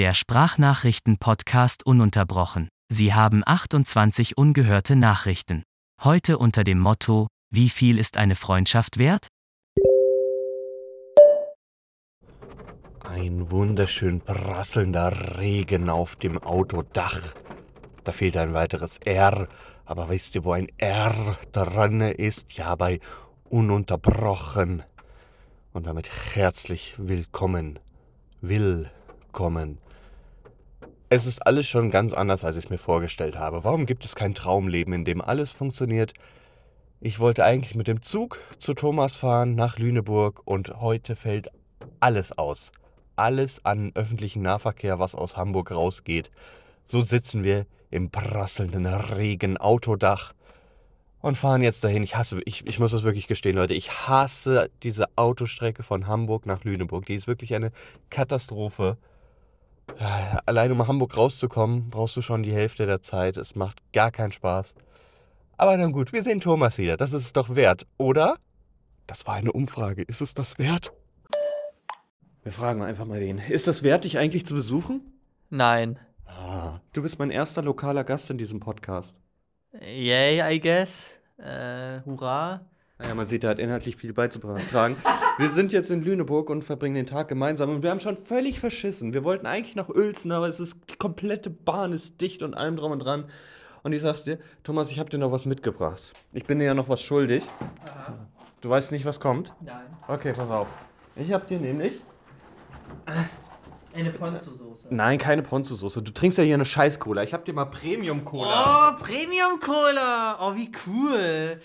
Der Sprachnachrichten-Podcast ununterbrochen. Sie haben 28 ungehörte Nachrichten. Heute unter dem Motto: Wie viel ist eine Freundschaft wert? Ein wunderschön prasselnder Regen auf dem Autodach. Da fehlt ein weiteres R. Aber weißt du, wo ein R dran ist? Ja, bei ununterbrochen. Und damit herzlich willkommen. Willkommen. Es ist alles schon ganz anders, als ich es mir vorgestellt habe. Warum gibt es kein Traumleben, in dem alles funktioniert? Ich wollte eigentlich mit dem Zug zu Thomas fahren nach Lüneburg und heute fällt alles aus. Alles an öffentlichen Nahverkehr, was aus Hamburg rausgeht. So sitzen wir im prasselnden Regen Autodach und fahren jetzt dahin. Ich hasse, ich, ich muss das wirklich gestehen, Leute, ich hasse diese Autostrecke von Hamburg nach Lüneburg. Die ist wirklich eine Katastrophe. Allein um Hamburg rauszukommen, brauchst du schon die Hälfte der Zeit. Es macht gar keinen Spaß. Aber dann gut, wir sehen Thomas wieder. Das ist es doch wert, oder? Das war eine Umfrage. Ist es das wert? Wir fragen einfach mal wen. Ist das wert, dich eigentlich zu besuchen? Nein. Ah, du bist mein erster lokaler Gast in diesem Podcast. Yay, I guess. Äh, hurra. Naja, man sieht, er hat inhaltlich viel beizutragen. wir sind jetzt in Lüneburg und verbringen den Tag gemeinsam und wir haben schon völlig verschissen. Wir wollten eigentlich nach Uelzen, aber es ist, die komplette Bahn ist dicht und allem drum und dran. Und ich sag's dir, Thomas, ich hab dir noch was mitgebracht. Ich bin dir ja noch was schuldig. Aha. Du weißt nicht, was kommt? Nein. Okay, pass auf. Ich hab dir nämlich. Eine Ponzu-Soße. Nein, keine Ponzu-Soße. Du trinkst ja hier eine Scheiß-Cola. Ich hab dir mal Premium-Cola. Oh, Premium-Cola. Oh, wie cool.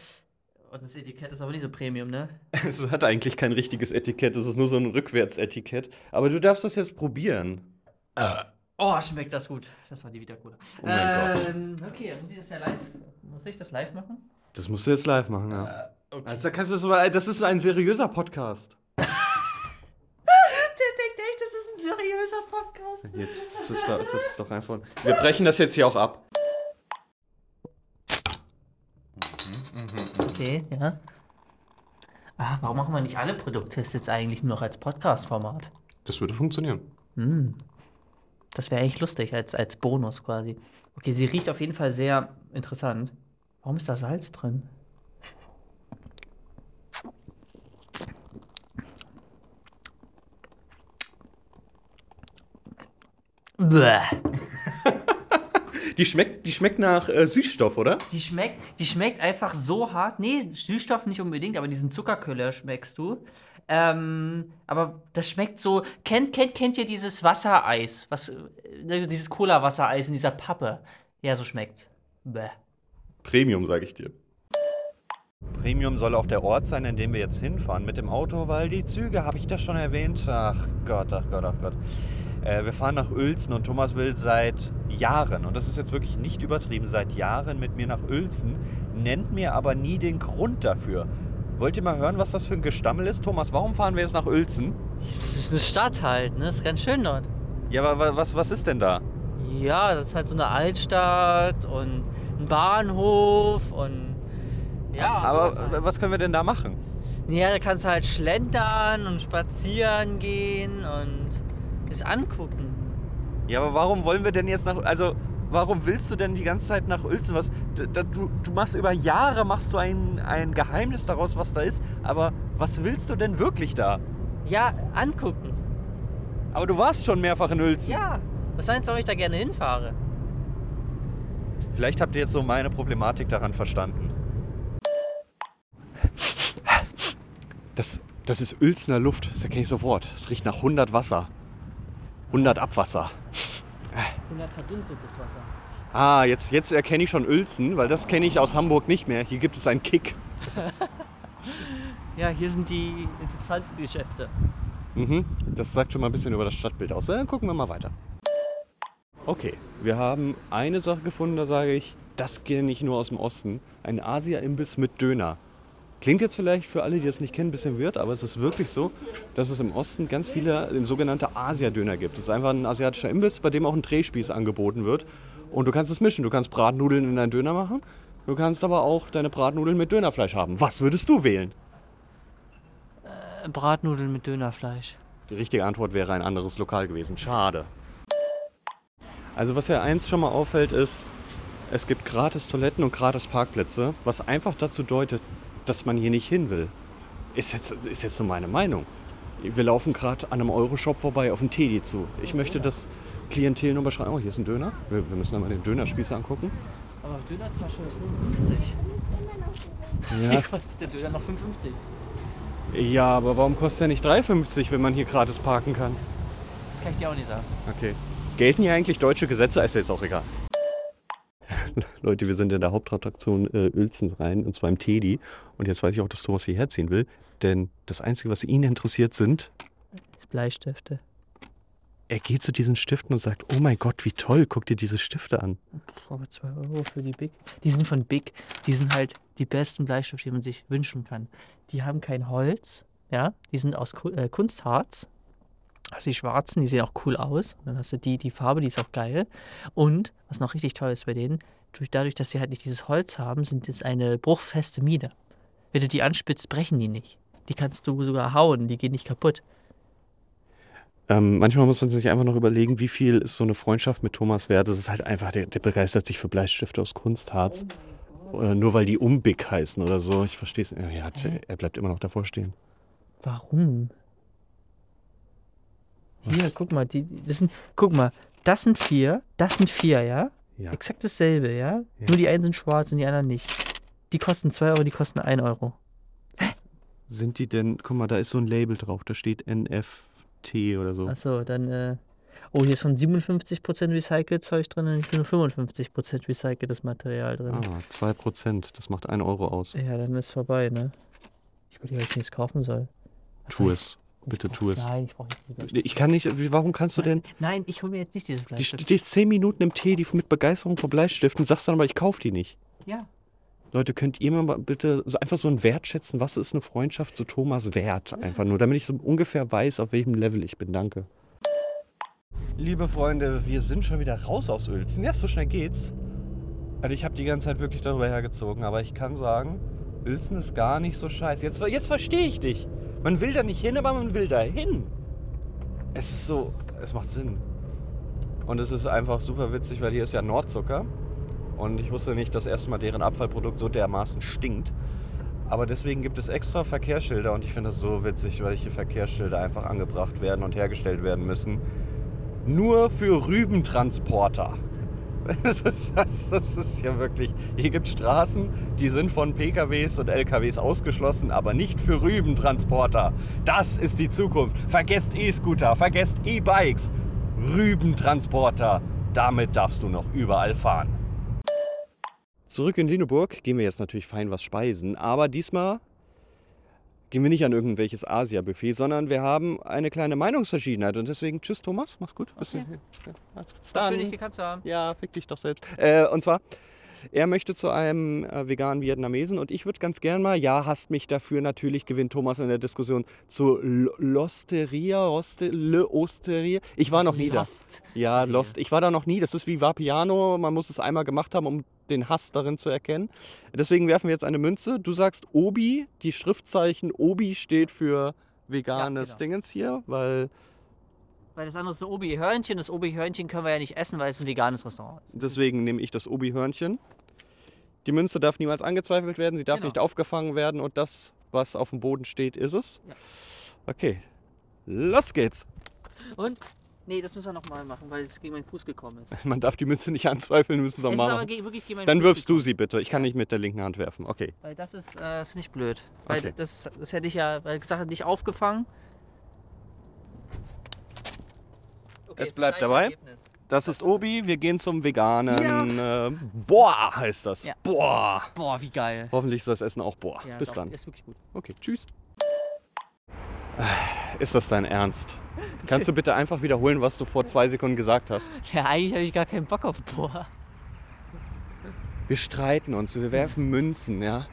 Oh, das Etikett ist aber nicht so Premium, ne? Es hat eigentlich kein richtiges Etikett. Es ist nur so ein Rückwärtsetikett. Aber du darfst das jetzt probieren. Oh, schmeckt das gut. Das war die Vita-Cola. Oh mein Gott. ähm, Okay, dann muss ich das ja live. Muss ich das live machen? Das musst du jetzt live machen, ja. Okay. Also, kannst du das, das ist ein seriöser Podcast. Der denkt echt, das ist ein seriöser Podcast. Jetzt das ist, doch, ist das doch einfach. Wir brechen das jetzt hier auch ab. Okay, ja. Ah, warum machen wir nicht alle Produkttests jetzt eigentlich nur noch als Podcast-Format? Das würde funktionieren. Hm. Das wäre echt lustig, als, als Bonus quasi. Okay, sie riecht auf jeden Fall sehr interessant. Warum ist da Salz drin? Bäh. Die schmeckt, die schmeckt nach äh, Süßstoff, oder? Die schmeckt, die schmeckt einfach so hart. Nee, Süßstoff nicht unbedingt, aber diesen Zuckerköller schmeckst du. Ähm, aber das schmeckt so. Kennt, kennt, kennt ihr dieses Wassereis? Was, äh, dieses Cola-Wassereis in dieser Pappe? Ja, so schmeckt's. Bäh. Premium, sage ich dir. Premium soll auch der Ort sein, in dem wir jetzt hinfahren mit dem Auto, weil die Züge, habe ich das schon erwähnt? Ach Gott, ach Gott, ach Gott. Äh, wir fahren nach Uelzen und Thomas will seit Jahren, und das ist jetzt wirklich nicht übertrieben, seit Jahren mit mir nach Uelzen, nennt mir aber nie den Grund dafür. Wollt ihr mal hören, was das für ein Gestammel ist? Thomas, warum fahren wir jetzt nach Uelzen? Das ist eine Stadt halt, ne? Das ist ganz schön dort. Ja, aber wa- was, was ist denn da? Ja, das ist halt so eine Altstadt und ein Bahnhof und. Ja, aber halt. was können wir denn da machen? Ja, da kannst du halt schlendern und spazieren gehen und es angucken. Ja, aber warum wollen wir denn jetzt nach. Also, warum willst du denn die ganze Zeit nach Uelzen? Was, d- d- du, du machst über Jahre machst du ein, ein Geheimnis daraus, was da ist. Aber was willst du denn wirklich da? Ja, angucken. Aber du warst schon mehrfach in Uelzen. Ja. Was meinst du, warum ich da gerne hinfahre? Vielleicht habt ihr jetzt so meine Problematik daran verstanden. Das, das ist Uelzener Luft, das erkenne ich sofort. Es riecht nach 100 Wasser. 100 Abwasser. 100 verdunstetes Wasser. Ah, jetzt, jetzt erkenne ich schon Uelzen, weil das kenne ich aus Hamburg nicht mehr. Hier gibt es einen Kick. Ja, hier sind die interessanten Geschäfte. Mhm. Das sagt schon mal ein bisschen über das Stadtbild aus. Dann gucken wir mal weiter. Okay, wir haben eine Sache gefunden, da sage ich, das kenne ich nur aus dem Osten. Ein Asia-Imbiss mit Döner. Klingt jetzt vielleicht für alle, die das nicht kennen, ein bisschen weird, aber es ist wirklich so, dass es im Osten ganz viele äh, sogenannte Asia-Döner gibt. Das ist einfach ein asiatischer Imbiss, bei dem auch ein Drehspieß angeboten wird. Und du kannst es mischen. Du kannst Bratnudeln in deinen Döner machen. Du kannst aber auch deine Bratnudeln mit Dönerfleisch haben. Was würdest du wählen? Äh, Bratnudeln mit Dönerfleisch. Die richtige Antwort wäre ein anderes Lokal gewesen. Schade. Also was ja eins schon mal auffällt ist, es gibt gratis Toiletten und gratis Parkplätze, was einfach dazu deutet, dass man hier nicht hin will. Ist jetzt, ist jetzt nur meine Meinung. Wir laufen gerade an einem Euroshop vorbei auf den Teddy zu. Ich möchte das Klientel nur beschreiben. Oh, hier ist ein Döner. Wir, wir müssen mal den Dönerspieß angucken. Aber Dönertasche 55. Ja, Wie kostet der Döner noch 55? ja, aber warum kostet er nicht 3,50, wenn man hier gratis parken kann? Das kann ich dir auch nicht sagen. Okay. Gelten hier eigentlich deutsche Gesetze? Ist ja jetzt auch egal. Leute, wir sind in der Hauptattraktion äh, Uelzens rein, und zwar im Teddy. Und jetzt weiß ich auch, dass Thomas hierher ziehen will. Denn das Einzige, was ihn interessiert, sind, Bleistifte. er geht zu diesen Stiften und sagt, oh mein Gott, wie toll, guck dir diese Stifte an. Aber 2 Euro für die Big. Die sind von Big. Die sind halt die besten Bleistifte, die man sich wünschen kann. Die haben kein Holz. Ja, die sind aus äh, Kunstharz. Also die schwarzen, die sehen auch cool aus. Dann hast du die, die Farbe, die ist auch geil. Und was noch richtig toll ist bei denen, durch, dadurch, dass sie halt nicht dieses Holz haben, sind es eine bruchfeste Mine. Wenn du die anspitzt, brechen die nicht. Die kannst du sogar hauen, die gehen nicht kaputt. Ähm, manchmal muss man sich einfach noch überlegen, wie viel ist so eine Freundschaft mit Thomas wert. Das ist halt einfach, der, der begeistert sich für Bleistifte aus Kunstharz. Äh, nur weil die Umbig heißen oder so. Ich verstehe es. Ja, ja, er bleibt immer noch davor stehen. Warum? Hier, guck mal, die, das sind, guck mal, das sind vier, das sind vier, ja? Ja. Exakt dasselbe, ja? Ja. Nur die einen sind schwarz und die anderen nicht. Die kosten 2 Euro, die kosten 1 Euro. Sind die denn, guck mal, da ist so ein Label drauf, da steht NFT oder so. Achso, dann, äh, oh, hier ist von 57% Recycle-Zeug drin und hier ist nur 55% recyceltes Material drin. Ah, 2%, das macht 1 Euro aus. Ja, dann ist vorbei, ne? Ich würde ja nichts kaufen soll. Was Tu soll es. Ich- Bitte brauch- tu es. Nein, ich brauche nicht diese Ich kann nicht, warum kannst du denn, Nein, ich hole mir jetzt nicht diese du Bleistifte. stehst 10 Minuten im Tee, die mit Begeisterung vor Bleistiften, sagst dann aber, ich kaufe die nicht. Ja. Leute, könnt ihr mir mal bitte so einfach so ein Wert schätzen, was ist eine Freundschaft zu Thomas wert? Einfach nur, damit ich so ungefähr weiß, auf welchem Level ich bin. Danke. Liebe Freunde, wir sind schon wieder raus aus Uelzen. Ja, so schnell geht's. Also ich habe die ganze Zeit wirklich darüber hergezogen, aber ich kann sagen, Uelzen ist gar nicht so scheiße. Jetzt, jetzt verstehe ich dich. Man will da nicht hin, aber man will da hin. Es ist so, es macht Sinn. Und es ist einfach super witzig, weil hier ist ja Nordzucker. Und ich wusste nicht, dass erstmal deren Abfallprodukt so dermaßen stinkt. Aber deswegen gibt es extra Verkehrsschilder und ich finde das so witzig, weil hier Verkehrsschilder einfach angebracht werden und hergestellt werden müssen. Nur für Rübentransporter. Das ist, das, das ist ja wirklich. Hier gibt es Straßen, die sind von PKWs und LKWs ausgeschlossen, aber nicht für Rübentransporter. Das ist die Zukunft. Vergesst E-Scooter, vergesst E-Bikes. Rübentransporter. Damit darfst du noch überall fahren. Zurück in Lüneburg gehen wir jetzt natürlich fein was speisen, aber diesmal gehen wir nicht an irgendwelches Asia-Buffet, sondern wir haben eine kleine Meinungsverschiedenheit und deswegen tschüss Thomas, mach's gut. Bis, Okay. ja, bis dann. schön, dich gekannt zu haben. Ja, fick dich doch selbst. Äh, und zwar, er möchte zu einem äh, veganen Vietnamesen und ich würde ganz gern mal, ja, hasst mich dafür, natürlich gewinnt Thomas in der Diskussion zu L- Losteria, Roste, Le Osteria. Ich war noch nie da. Lost. Ja, Serie. Lost. Ich war da noch nie. Das ist wie Vapiano. Man muss es einmal gemacht haben, um den Hass darin zu erkennen. Deswegen werfen wir jetzt eine Münze. Du sagst Obi. Die Schriftzeichen Obi steht für veganes genau. Dingens hier, weil Weil das andere ist so Obi-Hörnchen. Das Obi-Hörnchen können wir ja nicht essen, weil es ein veganes Restaurant ist. deswegen nehme ich das Obi-Hörnchen. Die Münze darf niemals angezweifelt werden. Sie darf Genau. nicht aufgefangen werden und das, was auf dem Boden steht, ist es. Ja. Okay. Los geht's. Und? Nee, das müssen wir nochmal machen, weil es gegen meinen Fuß gekommen ist. Man darf die Münze nicht anzweifeln, wir müssen es Es noch ist mal aber machen. ge wirklich gegen meinen Dann Fuß wirfst du gekommen. sie bitte. Ich kann nicht mit der linken Hand werfen. Okay. Weil das ist, äh, finde ich blöd. Weil Okay. das, das hätte ich ja, weil gesagt hat, nicht aufgefangen. Okay, Es ist bleibt dabei. Ergebnis. Das ist Obi, wir gehen zum veganen. Äh, boah, heißt das. Ja. Boah. Boah, wie geil. Hoffentlich ist das Essen auch boah. Ja, Bis doch, dann. Ist wirklich gut. Okay, tschüss. Ist das dein Ernst? Kannst du bitte einfach wiederholen, was du vor zwei Sekunden gesagt hast? Ja, eigentlich habe ich gar keinen Bock auf Boah. Wir streiten uns, wir werfen Münzen, ja?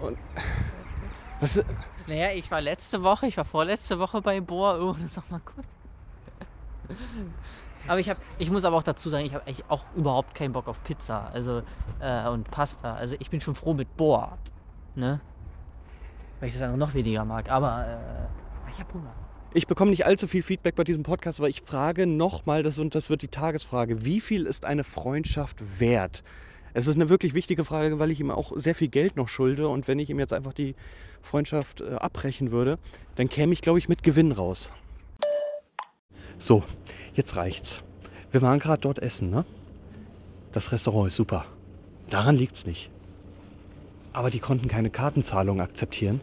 Und. Was, Naja, ich war letzte Woche, ich war vorletzte Woche bei Boa. Oh, das ist doch mal gut. Aber ich habe, ich muss aber auch dazu sagen, ich habe eigentlich auch überhaupt keinen Bock auf Pizza, also äh, und Pasta. Also ich bin schon froh mit Boa, ne? Weil ich das andere noch weniger mag. Aber äh, ich habe Hunger. Ich bekomme nicht allzu viel Feedback bei diesem Podcast, aber ich frage nochmal, das, und das wird die Tagesfrage, wie viel ist eine Freundschaft wert? Es ist eine wirklich wichtige Frage, weil ich ihm auch sehr viel Geld noch schulde und wenn ich ihm jetzt einfach die Freundschaft äh, abbrechen würde, dann käme ich, glaube ich, mit Gewinn raus. So, jetzt reicht's. Wir waren gerade dort essen, ne? Das Restaurant ist super. Daran liegt's nicht. Aber die konnten keine Kartenzahlung akzeptieren.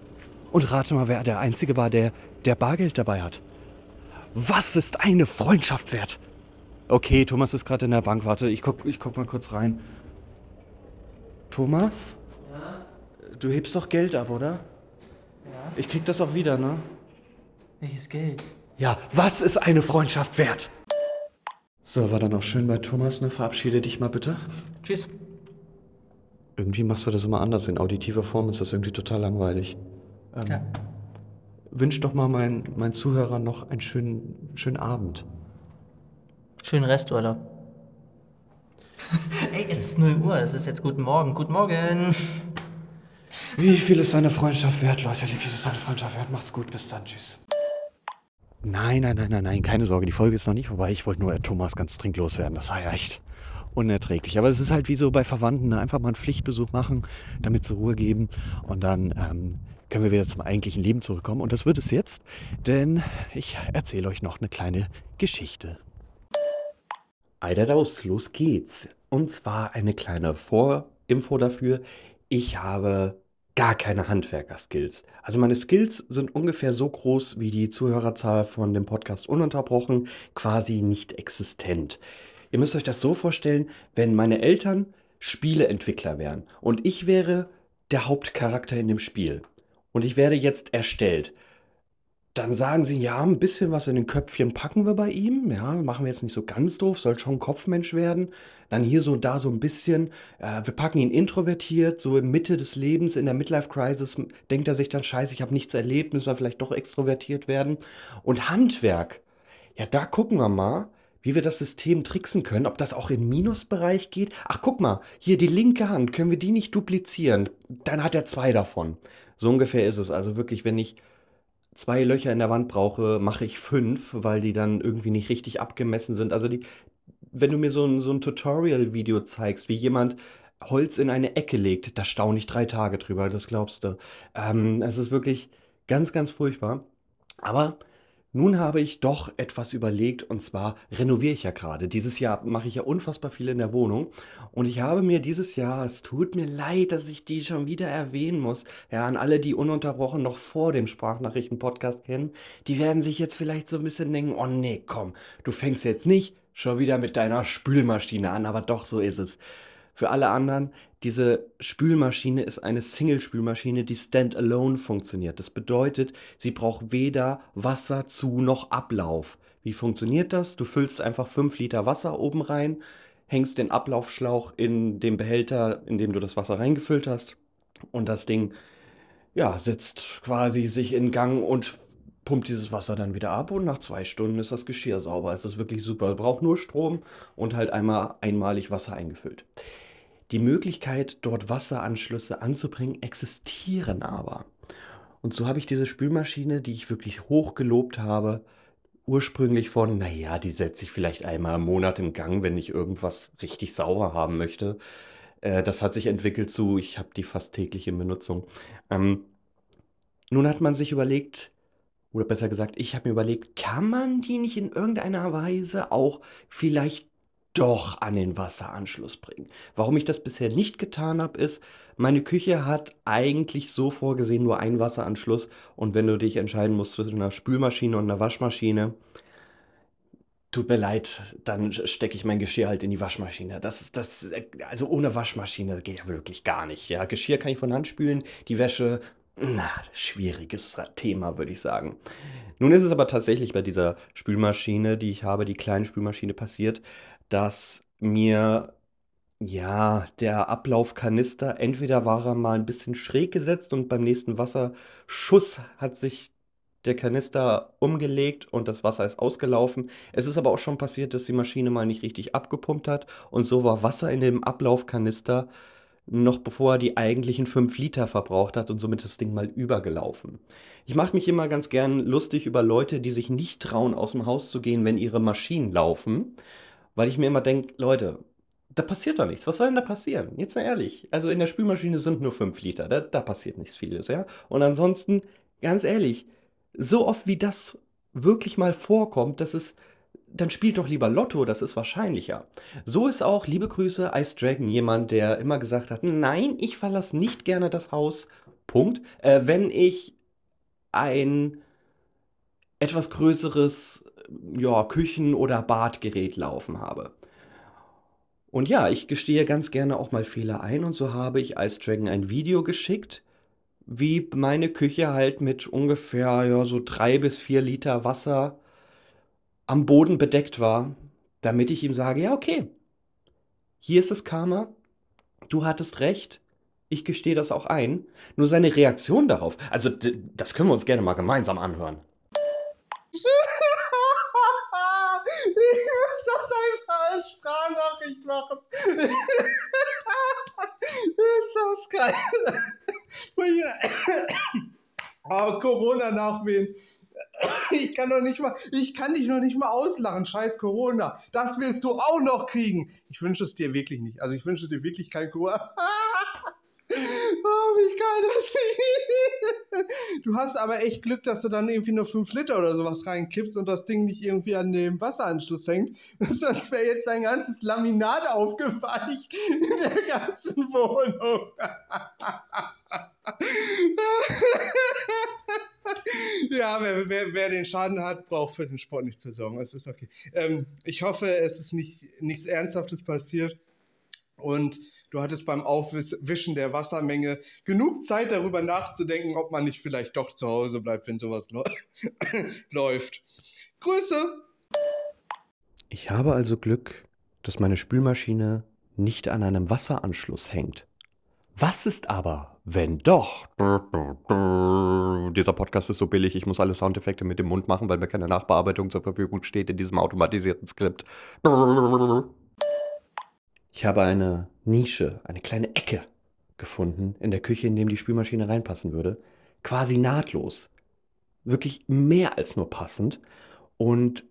Und rate mal, wer der Einzige war, der, der Bargeld dabei hat. Was ist eine Freundschaft wert? Okay, Thomas ist gerade in der Bank. Warte, ich guck, ich guck mal kurz rein. Thomas? Ja? Du hebst doch Geld ab, oder? Ja? Ich krieg das auch wieder, ne? Welches Geld? Ja, was ist eine Freundschaft wert? So, war dann auch schön bei Thomas, ne? Verabschiede dich mal bitte. Tschüss. Irgendwie machst du das immer anders. In auditiver Form ist das irgendwie total langweilig. Ähm, Ja. Wünsch doch mal meinen meinen Zuhörern noch einen schönen, schönen Abend. Schönen Resturlaub. Ey, es ist 0 Uhr, es ist jetzt guten Morgen. Guten Morgen. Wie viel ist eine Freundschaft wert, Leute? Wie viel ist eine Freundschaft wert? Macht's gut, bis dann, tschüss. Nein, nein, nein, nein, nein, keine Sorge, die Folge ist noch nicht vorbei. Ich wollte nur Thomas ganz dringend loswerden. Das war ja echt unerträglich. Aber es ist halt wie so bei Verwandten, ne? einfach mal einen Pflichtbesuch machen, damit zur Ruhe geben und dann ähm, können wir wieder zum eigentlichen Leben zurückkommen. Und das wird es jetzt, denn ich erzähle euch noch eine kleine Geschichte. Eiderdaus, los geht's. Und zwar eine kleine Vorinfo dafür. Ich habe gar keine Handwerker-Skills. Also meine Skills sind ungefähr so groß wie die Zuhörerzahl von dem Podcast ununterbrochen, quasi nicht existent. Ihr müsst euch das so vorstellen, wenn meine Eltern Spieleentwickler wären und ich wäre der Hauptcharakter in dem Spiel und ich werde jetzt erstellt, dann sagen sie, ja, ein bisschen was in den Köpfchen packen wir bei ihm. Ja, machen wir jetzt nicht so ganz doof, soll schon Kopfmensch werden. Dann hier so und da so ein bisschen. Äh, wir packen ihn introvertiert, so in Mitte des Lebens, in der Midlife-Crisis, denkt er sich dann, scheiße, ich habe nichts erlebt, müssen wir vielleicht doch extrovertiert werden. Und Handwerk, ja, da gucken wir mal, wie wir das System tricksen können, ob das auch im Minusbereich geht. Ach, guck mal, hier die linke Hand, können wir die nicht duplizieren? Dann hat er zwei davon. So ungefähr ist es. Also wirklich, wenn ich zwei Löcher in der Wand brauche, mache ich fünf, weil die dann irgendwie nicht richtig abgemessen sind. Also die, wenn du mir so ein, so ein Tutorial-Video zeigst, wie jemand Holz in eine Ecke legt, da staune ich drei Tage drüber, das glaubst du. Ähm, es ist wirklich ganz, ganz furchtbar. Aber nun habe ich doch etwas überlegt und zwar renoviere ich ja gerade. Dieses Jahr mache ich ja unfassbar viel in der Wohnung und ich habe mir dieses Jahr, es tut mir leid, dass ich die schon wieder erwähnen muss, ja, an alle, die ununterbrochen noch vor dem Sprachnachrichten-Podcast kennen, die werden sich jetzt vielleicht so ein bisschen denken, oh nee, komm, du fängst jetzt nicht schon wieder mit deiner Spülmaschine an, aber doch, so ist es. Für alle anderen, diese Spülmaschine ist eine Single-Spülmaschine, die standalone funktioniert. Das bedeutet, sie braucht weder Wasser zu noch Ablauf. Wie funktioniert das? Du füllst einfach 5 Liter Wasser oben rein, hängst den Ablaufschlauch in den Behälter, in dem du das Wasser reingefüllt hast und das Ding ja, setzt quasi sich in Gang und pumpt dieses Wasser dann wieder ab und nach zwei Stunden ist das Geschirr sauber. Es ist wirklich super. Braucht nur Strom und halt einmal einmalig Wasser eingefüllt. Die Möglichkeit, dort Wasseranschlüsse anzubringen, existieren aber. Und so habe ich diese Spülmaschine, die ich wirklich hoch gelobt habe, ursprünglich von, naja, die setze ich vielleicht einmal im Monat im Gang, wenn ich irgendwas richtig sauber haben möchte. Äh, das hat sich entwickelt zu, ich habe die fast täglich in Benutzung. Ähm, nun hat man sich überlegt, oder besser gesagt, ich habe mir überlegt, kann man die nicht in irgendeiner Weise auch vielleicht doch an den Wasseranschluss bringen? Warum ich das bisher nicht getan habe, ist, meine Küche hat eigentlich so vorgesehen nur einen Wasseranschluss und wenn du dich entscheiden musst zwischen einer Spülmaschine und einer Waschmaschine, tut mir leid, dann stecke ich mein Geschirr halt in die Waschmaschine. Das ist das, also ohne Waschmaschine geht ja wirklich gar nicht. Ja, Geschirr kann ich von Hand spülen, die Wäsche, na, schwieriges Thema, würde ich sagen. Nun ist es aber tatsächlich bei dieser Spülmaschine, die ich habe, die kleine Spülmaschine, passiert, dass mir ja der Ablaufkanister entweder war er mal ein bisschen schräg gesetzt und beim nächsten Wasserschuss hat sich der Kanister umgelegt und das Wasser ist ausgelaufen. Es ist aber auch schon passiert, dass die Maschine mal nicht richtig abgepumpt hat und so war Wasser in dem Ablaufkanister noch bevor er die eigentlichen 5 Liter verbraucht hat und somit das Ding mal übergelaufen. Ich mache mich immer ganz gern lustig über Leute, die sich nicht trauen, aus dem Haus zu gehen, wenn ihre Maschinen laufen, weil ich mir immer denke, Leute, da passiert doch nichts. Was soll denn da passieren? Jetzt mal ehrlich. Also in der Spülmaschine sind nur 5 Liter. Da, da passiert nichts vieles, ja. Und ansonsten, ganz ehrlich, so oft wie das wirklich mal vorkommt, dass es dann spielt doch lieber Lotto, das ist wahrscheinlicher. So ist auch, liebe Grüße, Ice Dragon jemand, der immer gesagt hat, nein, ich verlasse nicht gerne das Haus, Punkt, äh, wenn ich ein etwas größeres ja, Küchen- oder Badgerät laufen habe. Und ja, ich gestehe ganz gerne auch mal Fehler ein und so habe ich Ice Dragon ein Video geschickt, wie meine Küche halt mit ungefähr ja, so drei bis vier Liter Wasser am Boden bedeckt war, damit ich ihm sage, ja, okay, hier ist es Karma, du hattest recht, ich gestehe das auch ein. Nur seine Reaktion darauf, also das können wir uns gerne mal gemeinsam anhören. ich muss einfach als Sprachnachricht machen. ist das geil. oh, Corona-Nachwehen. Ich kann doch nicht mal, ich kann dich noch nicht mal auslachen, scheiß Corona. Das willst du auch noch kriegen. Ich wünsche es dir wirklich nicht. Also ich wünsche dir wirklich kein Corona. Oh, wie geil das ist. Du hast aber echt Glück, dass du dann irgendwie nur 5 Liter oder sowas reinkippst und das Ding nicht irgendwie an dem Wasseranschluss hängt. Sonst wäre jetzt dein ganzes Laminat aufgeweicht in der ganzen Wohnung. ja, wer, wer, wer, den Schaden hat, braucht für den Sport nicht zu sorgen. Das ist okay. Ähm, ich hoffe, es ist nicht, nichts Ernsthaftes passiert. Und du hattest beim Aufwischen der Wassermenge genug Zeit, darüber nachzudenken, ob man nicht vielleicht doch zu Hause bleibt, wenn sowas läuft. Grüße! Ich habe also Glück, dass meine Spülmaschine nicht an einem Wasseranschluss hängt. Was ist aber, wenn doch? Dieser Podcast ist so billig, ich muss alle Soundeffekte mit dem Mund machen, weil mir keine Nachbearbeitung zur Verfügung steht in diesem automatisierten Skript. Ich habe eine Nische, eine kleine Ecke gefunden in der Küche, in dem die Spülmaschine reinpassen würde. Quasi nahtlos. Wirklich mehr als nur passend. Und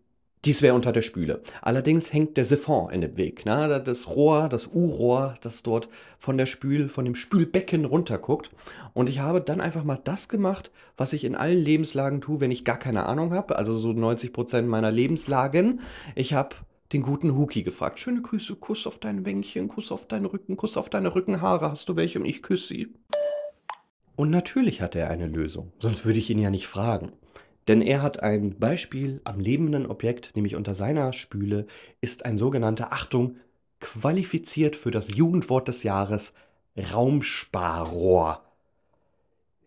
dies wäre unter der Spüle. Allerdings hängt der Siphon in dem Weg. Ne? Das Rohr, das U-Rohr, das dort von der Spül, von dem Spülbecken runterguckt. Und ich habe dann einfach mal das gemacht, was ich in allen Lebenslagen tue, wenn ich gar keine Ahnung habe. Also so 90 Prozent meiner Lebenslagen. Ich habe den guten Huki gefragt. Schöne Grüße, Kuss auf dein Wänkchen, Kuss auf deinen Rücken, Kuss auf deine Rückenhaare. Hast du welche? Und ich küsse sie. Und natürlich hat er eine Lösung. Sonst würde ich ihn ja nicht fragen. Denn er hat ein Beispiel am lebenden Objekt, nämlich unter seiner Spüle, ist ein sogenannter, Achtung, qualifiziert für das Jugendwort des Jahres, Raumsparrohr.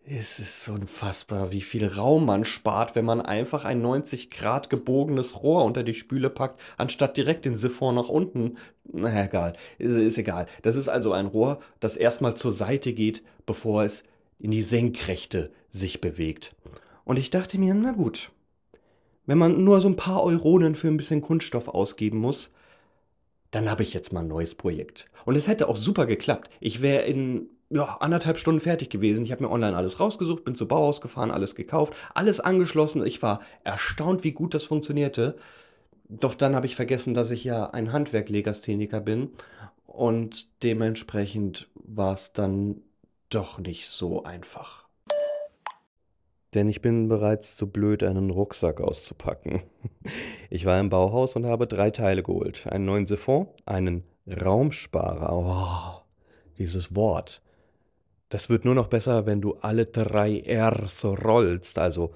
Es ist unfassbar, wie viel Raum man spart, wenn man einfach ein 90 Grad gebogenes Rohr unter die Spüle packt, anstatt direkt den Siphon nach unten. Na egal, ist, ist egal. Das ist also ein Rohr, das erstmal zur Seite geht, bevor es in die Senkrechte sich bewegt. Und ich dachte mir, na gut, wenn man nur so ein paar Euronen für ein bisschen Kunststoff ausgeben muss, dann habe ich jetzt mal ein neues Projekt. Und es hätte auch super geklappt. Ich wäre in ja, anderthalb Stunden fertig gewesen. Ich habe mir online alles rausgesucht, bin zu Bauhaus gefahren, alles gekauft, alles angeschlossen. Ich war erstaunt, wie gut das funktionierte. Doch dann habe ich vergessen, dass ich ja ein Handwerklegastheniker bin. Und dementsprechend war es dann doch nicht so einfach. Denn ich bin bereits zu blöd, einen Rucksack auszupacken. Ich war im Bauhaus und habe drei Teile geholt. Einen neuen Siphon, einen Raumsparer. Oh, dieses Wort. Das wird nur noch besser, wenn du alle drei R so rollst, also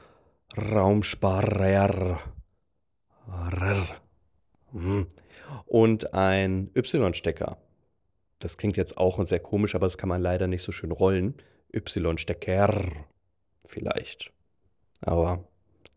Raumsparer. Hm. Und ein Y-Stecker. Das klingt jetzt auch sehr komisch, aber das kann man leider nicht so schön rollen. Y-Stecker. Vielleicht. Aber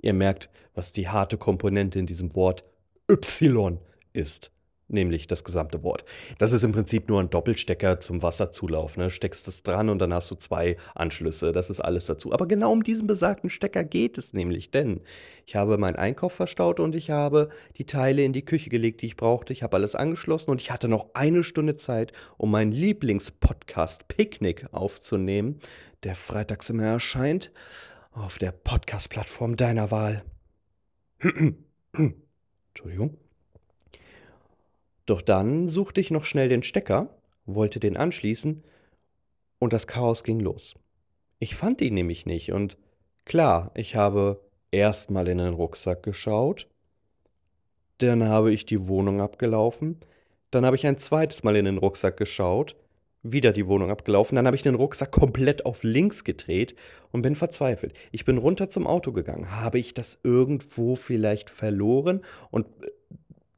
ihr merkt, was die harte Komponente in diesem Wort Y ist. Nämlich das gesamte Wort. Das ist im Prinzip nur ein Doppelstecker zum Wasserzulauf. Ne? Steckst es dran und dann hast du zwei Anschlüsse. Das ist alles dazu. Aber genau um diesen besagten Stecker geht es nämlich, denn ich habe meinen Einkauf verstaut und ich habe die Teile in die Küche gelegt, die ich brauchte. Ich habe alles angeschlossen und ich hatte noch eine Stunde Zeit, um meinen Lieblingspodcast Picknick aufzunehmen, der freitags immer erscheint auf der Podcast-Plattform deiner Wahl. Entschuldigung. Doch dann suchte ich noch schnell den Stecker, wollte den anschließen und das Chaos ging los. Ich fand ihn nämlich nicht und klar, ich habe erstmal in den Rucksack geschaut, dann habe ich die Wohnung abgelaufen, dann habe ich ein zweites Mal in den Rucksack geschaut, wieder die Wohnung abgelaufen, dann habe ich den Rucksack komplett auf links gedreht und bin verzweifelt. Ich bin runter zum Auto gegangen. Habe ich das irgendwo vielleicht verloren? Und äh,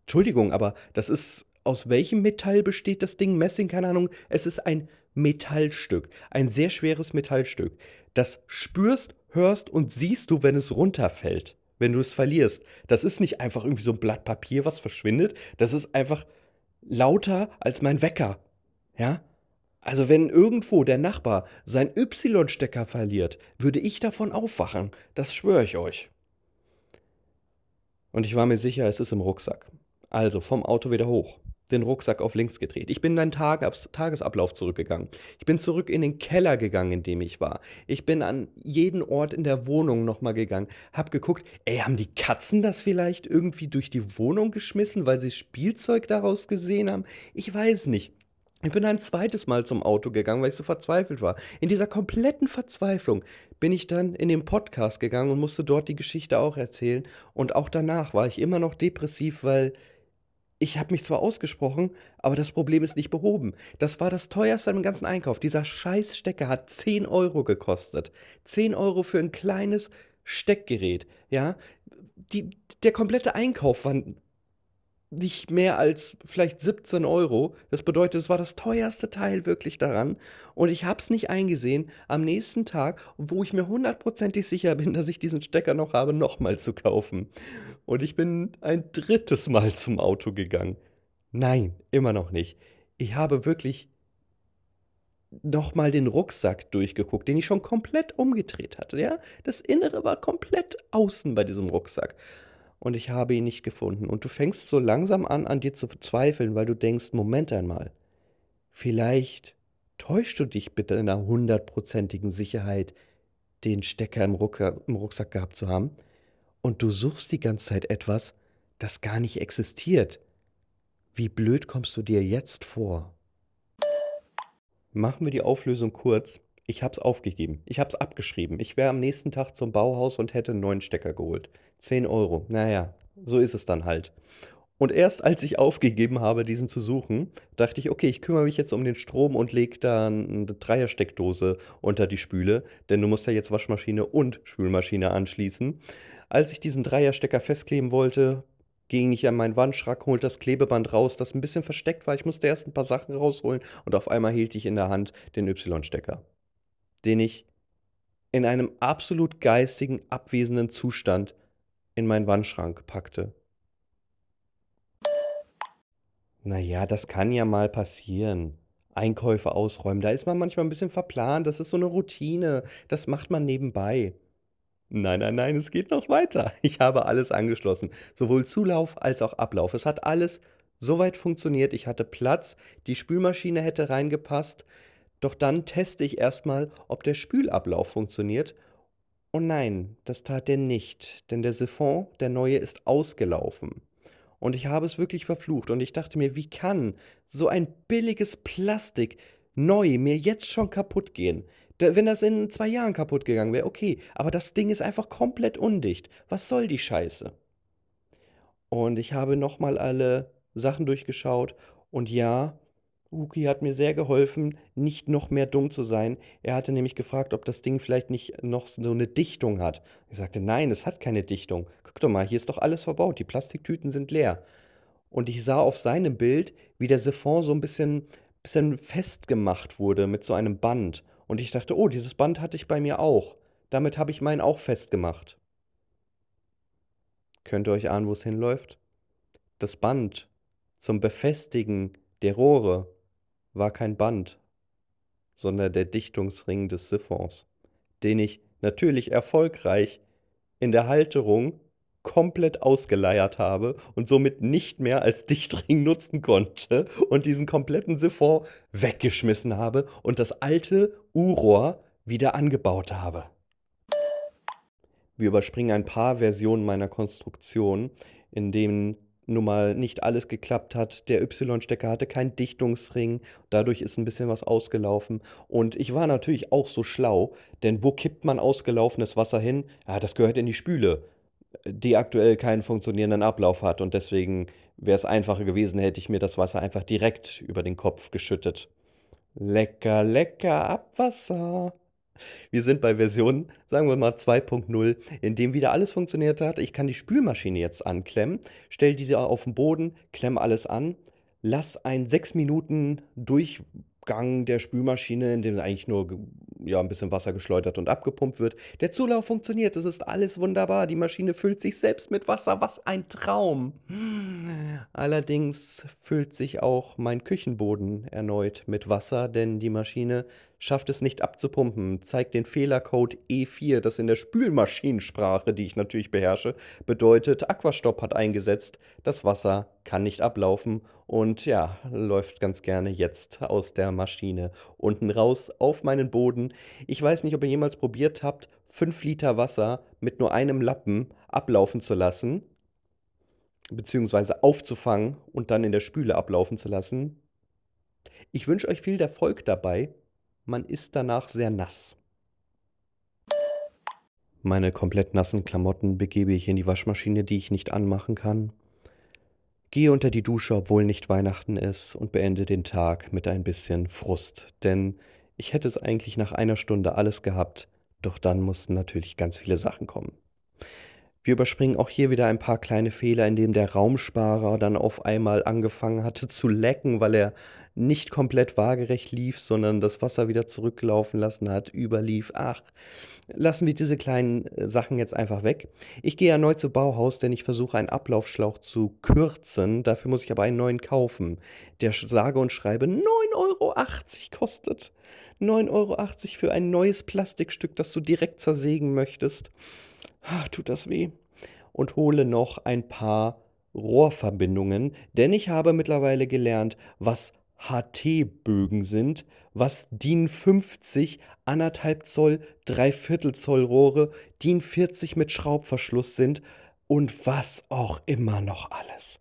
Entschuldigung, aber das ist, aus welchem Metall besteht das Ding? Messing, keine Ahnung. Es ist ein Metallstück, ein sehr schweres Metallstück. Das spürst, hörst und siehst du, wenn es runterfällt, wenn du es verlierst. Das ist nicht einfach irgendwie so ein Blatt Papier, was verschwindet. Das ist einfach lauter als mein Wecker. Ja? Also wenn irgendwo der Nachbar sein Y-Stecker verliert, würde ich davon aufwachen. Das schwöre ich euch. Und ich war mir sicher, es ist im Rucksack. Also vom Auto wieder hoch, den Rucksack auf links gedreht. Ich bin in Tag Tagesablauf zurückgegangen. Ich bin zurück in den Keller gegangen, in dem ich war. Ich bin an jeden Ort in der Wohnung nochmal gegangen. Hab geguckt, ey, haben die Katzen das vielleicht irgendwie durch die Wohnung geschmissen, weil sie Spielzeug daraus gesehen haben? Ich weiß nicht. Ich bin ein zweites Mal zum Auto gegangen, weil ich so verzweifelt war. In dieser kompletten Verzweiflung bin ich dann in den Podcast gegangen und musste dort die Geschichte auch erzählen. Und auch danach war ich immer noch depressiv, weil ich habe mich zwar ausgesprochen, aber das Problem ist nicht behoben. Das war das teuerste im ganzen Einkauf. Dieser Scheißstecker hat 10 Euro gekostet. 10 Euro für ein kleines Steckgerät, ja. Die, der komplette Einkauf war nicht mehr als vielleicht 17 Euro. Das bedeutet, es war das teuerste Teil wirklich daran. Und ich habe es nicht eingesehen, am nächsten Tag, wo ich mir hundertprozentig sicher bin, dass ich diesen Stecker noch habe, nochmal zu kaufen. Und ich bin ein drittes Mal zum Auto gegangen. Nein, immer noch nicht. Ich habe wirklich nochmal den Rucksack durchgeguckt, den ich schon komplett umgedreht hatte. Ja? Das Innere war komplett außen bei diesem Rucksack und ich habe ihn nicht gefunden. Und du fängst so langsam an, an dir zu zweifeln, weil du denkst, Moment einmal, vielleicht täuschst du dich bitte in einer hundertprozentigen Sicherheit, den Stecker im, Rucksack, im Rucksack gehabt zu haben. Und du suchst die ganze Zeit etwas, das gar nicht existiert. Wie blöd kommst du dir jetzt vor? Machen wir die Auflösung kurz. Ich habe es aufgegeben. Ich habe es abgeschrieben. Ich wäre am nächsten Tag zum Bauhaus und hätte einen neuen Stecker geholt. 10 Euro. Naja, so ist es dann halt. Und erst als ich aufgegeben habe, diesen zu suchen, dachte ich, okay, ich kümmere mich jetzt um den Strom und lege da eine Dreiersteckdose unter die Spüle, denn du musst ja jetzt Waschmaschine und Spülmaschine anschließen. Als ich diesen Dreierstecker festkleben wollte, ging ich an meinen Wandschrank, holte das Klebeband raus, das ein bisschen versteckt war. Ich musste erst ein paar Sachen rausholen und auf einmal hielt ich in der Hand den Y-Stecker den ich in einem absolut geistigen, abwesenden Zustand in meinen Wandschrank packte. Naja, das kann ja mal passieren. Einkäufe ausräumen, da ist man manchmal ein bisschen verplant, das ist so eine Routine, das macht man nebenbei. Nein, nein, nein, es geht noch weiter. Ich habe alles angeschlossen, sowohl Zulauf als auch Ablauf. Es hat alles soweit funktioniert, ich hatte Platz, die Spülmaschine hätte reingepasst, doch dann teste ich erstmal, ob der Spülablauf funktioniert. Und nein, das tat er nicht, denn der Siphon, der neue, ist ausgelaufen. Und ich habe es wirklich verflucht und ich dachte mir, wie kann so ein billiges Plastik neu mir jetzt schon kaputt gehen? wenn das in zwei Jahren kaputt gegangen wäre, okay, aber das Ding ist einfach komplett undicht. Was soll die Scheiße? Und ich habe nochmal alle Sachen durchgeschaut und ja, Uki hat mir sehr geholfen, nicht noch mehr dumm zu sein. Er hatte nämlich gefragt, ob das Ding vielleicht nicht noch so eine Dichtung hat. Ich sagte, nein, es hat keine Dichtung. Guck doch mal, hier ist doch alles verbaut. Die Plastiktüten sind leer. Und ich sah auf seinem Bild, wie der Siphon so ein bisschen, bisschen festgemacht wurde mit so einem Band. Und ich dachte, oh, dieses Band hatte ich bei mir auch. Damit habe ich meinen auch festgemacht. Könnt ihr euch ahnen, wo es hinläuft? Das Band zum Befestigen der Rohre war kein Band, sondern der Dichtungsring des Siphons, den ich natürlich erfolgreich in der Halterung komplett ausgeleiert habe und somit nicht mehr als Dichtring nutzen konnte und diesen kompletten Siphon weggeschmissen habe und das alte U-Rohr wieder angebaut habe. Wir überspringen ein paar Versionen meiner Konstruktion, in denen nun mal nicht alles geklappt hat. Der Y-Stecker hatte keinen Dichtungsring, dadurch ist ein bisschen was ausgelaufen. Und ich war natürlich auch so schlau, denn wo kippt man ausgelaufenes Wasser hin? Ja, das gehört in die Spüle, die aktuell keinen funktionierenden Ablauf hat. Und deswegen wäre es einfacher gewesen, hätte ich mir das Wasser einfach direkt über den Kopf geschüttet. Lecker, lecker Abwasser. Wir sind bei Version, sagen wir mal 2.0, in dem wieder alles funktioniert hat. Ich kann die Spülmaschine jetzt anklemmen, stelle diese auf den Boden, klemme alles an, lass einen 6 Minuten Durchgang der Spülmaschine, in dem eigentlich nur ja, ein bisschen Wasser geschleudert und abgepumpt wird. Der Zulauf funktioniert, es ist alles wunderbar. Die Maschine füllt sich selbst mit Wasser. Was ein Traum! Allerdings füllt sich auch mein Küchenboden erneut mit Wasser, denn die Maschine schafft es nicht abzupumpen, zeigt den Fehlercode E4, das in der Spülmaschinensprache, die ich natürlich beherrsche, bedeutet, Aquastopp hat eingesetzt, das Wasser kann nicht ablaufen und ja, läuft ganz gerne jetzt aus der Maschine unten raus auf meinen Boden. Ich weiß nicht, ob ihr jemals probiert habt, 5 Liter Wasser mit nur einem Lappen ablaufen zu lassen, beziehungsweise aufzufangen und dann in der Spüle ablaufen zu lassen. Ich wünsche euch viel Erfolg dabei man ist danach sehr nass. Meine komplett nassen Klamotten begebe ich in die Waschmaschine, die ich nicht anmachen kann. Gehe unter die Dusche, obwohl nicht Weihnachten ist, und beende den Tag mit ein bisschen Frust. Denn ich hätte es eigentlich nach einer Stunde alles gehabt, doch dann mussten natürlich ganz viele Sachen kommen. Wir überspringen auch hier wieder ein paar kleine Fehler, indem der Raumsparer dann auf einmal angefangen hatte zu lecken, weil er nicht komplett waagerecht lief, sondern das Wasser wieder zurücklaufen lassen hat, überlief. Ach, lassen wir diese kleinen äh, Sachen jetzt einfach weg. Ich gehe erneut zu Bauhaus, denn ich versuche einen Ablaufschlauch zu kürzen. Dafür muss ich aber einen neuen kaufen, der sage und schreibe 9,80 Euro kostet. 9,80 Euro für ein neues Plastikstück, das du direkt zersägen möchtest. Ach, tut das weh. Und hole noch ein paar Rohrverbindungen, denn ich habe mittlerweile gelernt, was HT-Bögen sind, was DIN 50 1,5 Zoll, 3 Zoll Rohre, DIN 40 mit Schraubverschluss sind und was auch immer noch alles.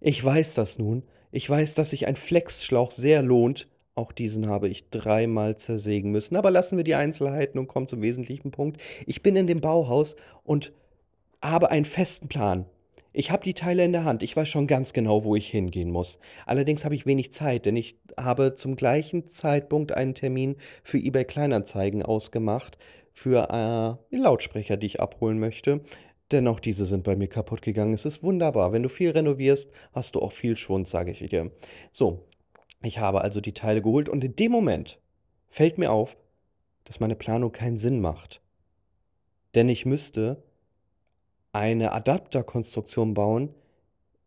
Ich weiß das nun. Ich weiß, dass sich ein Flexschlauch sehr lohnt. Auch diesen habe ich dreimal zersägen müssen. Aber lassen wir die Einzelheiten und kommen zum wesentlichen Punkt. Ich bin in dem Bauhaus und habe einen festen Plan. Ich habe die Teile in der Hand. Ich weiß schon ganz genau, wo ich hingehen muss. Allerdings habe ich wenig Zeit, denn ich habe zum gleichen Zeitpunkt einen Termin für eBay Kleinanzeigen ausgemacht für äh, Lautsprecher, die ich abholen möchte. Denn auch diese sind bei mir kaputt gegangen. Es ist wunderbar. Wenn du viel renovierst, hast du auch viel Schwund, sage ich dir. So, ich habe also die Teile geholt und in dem Moment fällt mir auf, dass meine Planung keinen Sinn macht. Denn ich müsste eine Adapterkonstruktion bauen,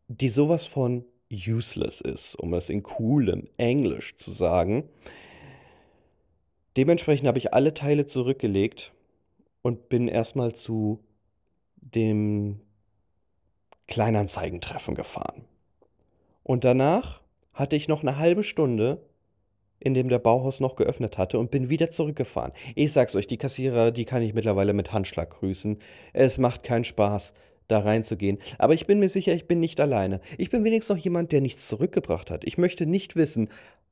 die sowas von useless ist, um es in coolem Englisch zu sagen. Dementsprechend habe ich alle Teile zurückgelegt und bin erstmal zu dem Kleinanzeigentreffen gefahren. Und danach hatte ich noch eine halbe Stunde, in dem der Bauhaus noch geöffnet hatte und bin wieder zurückgefahren. Ich sag's euch, die Kassierer, die kann ich mittlerweile mit Handschlag grüßen. Es macht keinen Spaß, da reinzugehen. Aber ich bin mir sicher, ich bin nicht alleine. Ich bin wenigstens noch jemand, der nichts zurückgebracht hat. Ich möchte nicht wissen,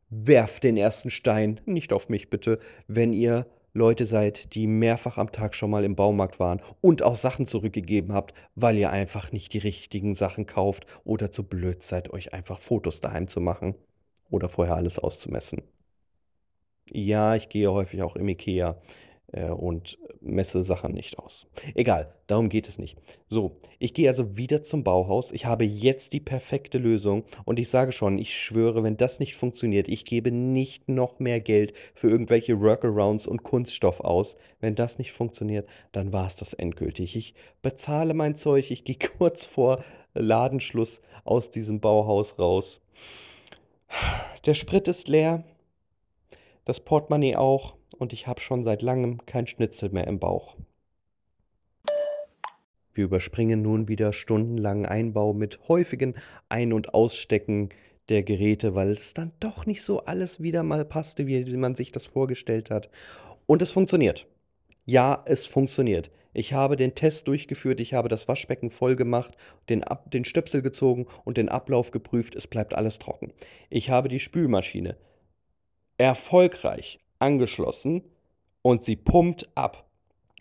werft den ersten Stein, nicht auf mich bitte, wenn ihr Leute seid, die mehrfach am Tag schon mal im Baumarkt waren und auch Sachen zurückgegeben habt, weil ihr einfach nicht die richtigen Sachen kauft oder zu blöd seid, euch einfach Fotos daheim zu machen oder vorher alles auszumessen. Ja, ich gehe häufig auch im Ikea. äh, und messe Sachen nicht aus. Egal, darum geht es nicht. So, ich gehe also wieder zum Bauhaus. Ich habe jetzt die perfekte Lösung und ich sage schon, ich schwöre, wenn das nicht funktioniert, ich gebe nicht noch mehr Geld für irgendwelche Workarounds und Kunststoff aus. Wenn das nicht funktioniert, dann war es das endgültig. Ich bezahle mein Zeug, ich gehe kurz vor Ladenschluss aus diesem Bauhaus raus. Der Sprit ist leer, das Portemonnaie auch und ich habe schon seit langem kein Schnitzel mehr im Bauch. Wir überspringen nun wieder stundenlangen Einbau mit häufigen Ein- und Ausstecken der Geräte, weil es dann doch nicht so alles wieder mal passte, wie man sich das vorgestellt hat. Und es funktioniert. Ja, es funktioniert. Ich habe den Test durchgeführt, ich habe das Waschbecken voll gemacht, den, Ab den Stöpsel gezogen und den Ablauf geprüft, es bleibt alles trocken. Ich habe die Spülmaschine erfolgreich angeschlossen und sie pumpt ab.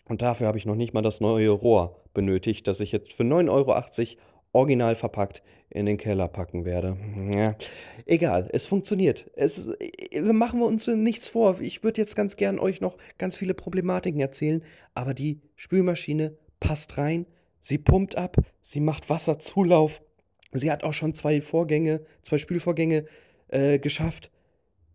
Und dafür habe ich noch nicht mal das neue Rohr benötigt, das ich jetzt für 9,80 Euro original verpackt in den Keller packen werde. Ja, egal, es funktioniert. Es, machen wir uns nichts vor. Ich würde jetzt ganz gern euch noch ganz viele Problematiken erzählen, aber die Spülmaschine passt rein, sie pumpt ab, sie macht Wasserzulauf. Sie hat auch schon zwei Vorgänge, zwei Spülvorgänge äh, geschafft.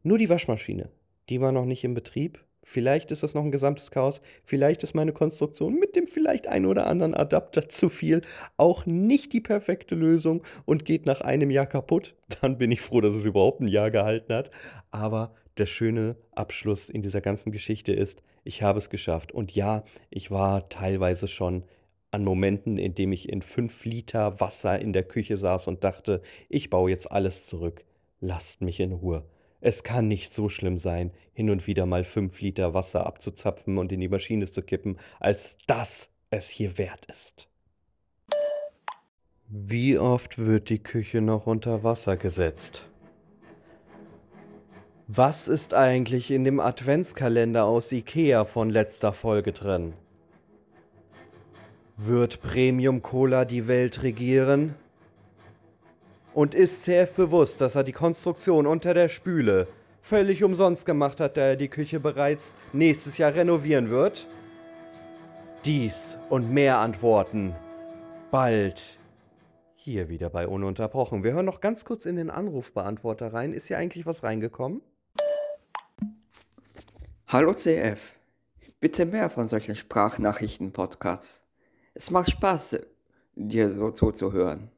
Nur die Waschmaschine, die war noch nicht in Betrieb. Vielleicht ist das noch ein gesamtes Chaos. Vielleicht ist meine Konstruktion mit dem vielleicht ein oder anderen Adapter zu viel auch nicht die perfekte Lösung und geht nach einem Jahr kaputt. Dann bin ich froh, dass es überhaupt ein Jahr gehalten hat. Aber der schöne Abschluss in dieser ganzen Geschichte ist, ich habe es geschafft. Und ja, ich war teilweise schon an Momenten, in denen ich in fünf Liter Wasser in der Küche saß und dachte, ich baue jetzt alles zurück. Lasst mich in Ruhe. Es kann nicht so schlimm sein, hin und wieder mal fünf Liter Wasser abzuzapfen und in die Maschine zu kippen, als dass es hier wert ist. Wie oft wird die Küche noch unter Wasser gesetzt? Was ist eigentlich in dem Adventskalender aus Ikea von letzter Folge drin? Wird Premium Cola die Welt regieren? Und ist CF bewusst, dass er die Konstruktion unter der Spüle völlig umsonst gemacht hat, da er die Küche bereits nächstes Jahr renovieren wird? Dies und mehr Antworten bald hier wieder bei Ununterbrochen. Wir hören noch ganz kurz in den Anrufbeantworter rein. Ist hier eigentlich was reingekommen? Hallo CF, bitte mehr von solchen Sprachnachrichten-Podcasts. Es macht Spaß, dir so zuzuhören.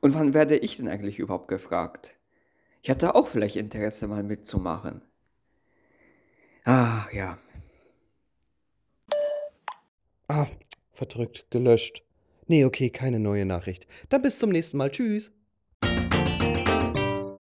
Und wann werde ich denn eigentlich überhaupt gefragt? Ich hatte auch vielleicht Interesse, mal mitzumachen. Ah, ja. Ah, verdrückt, gelöscht. Nee, okay, keine neue Nachricht. Dann bis zum nächsten Mal. Tschüss.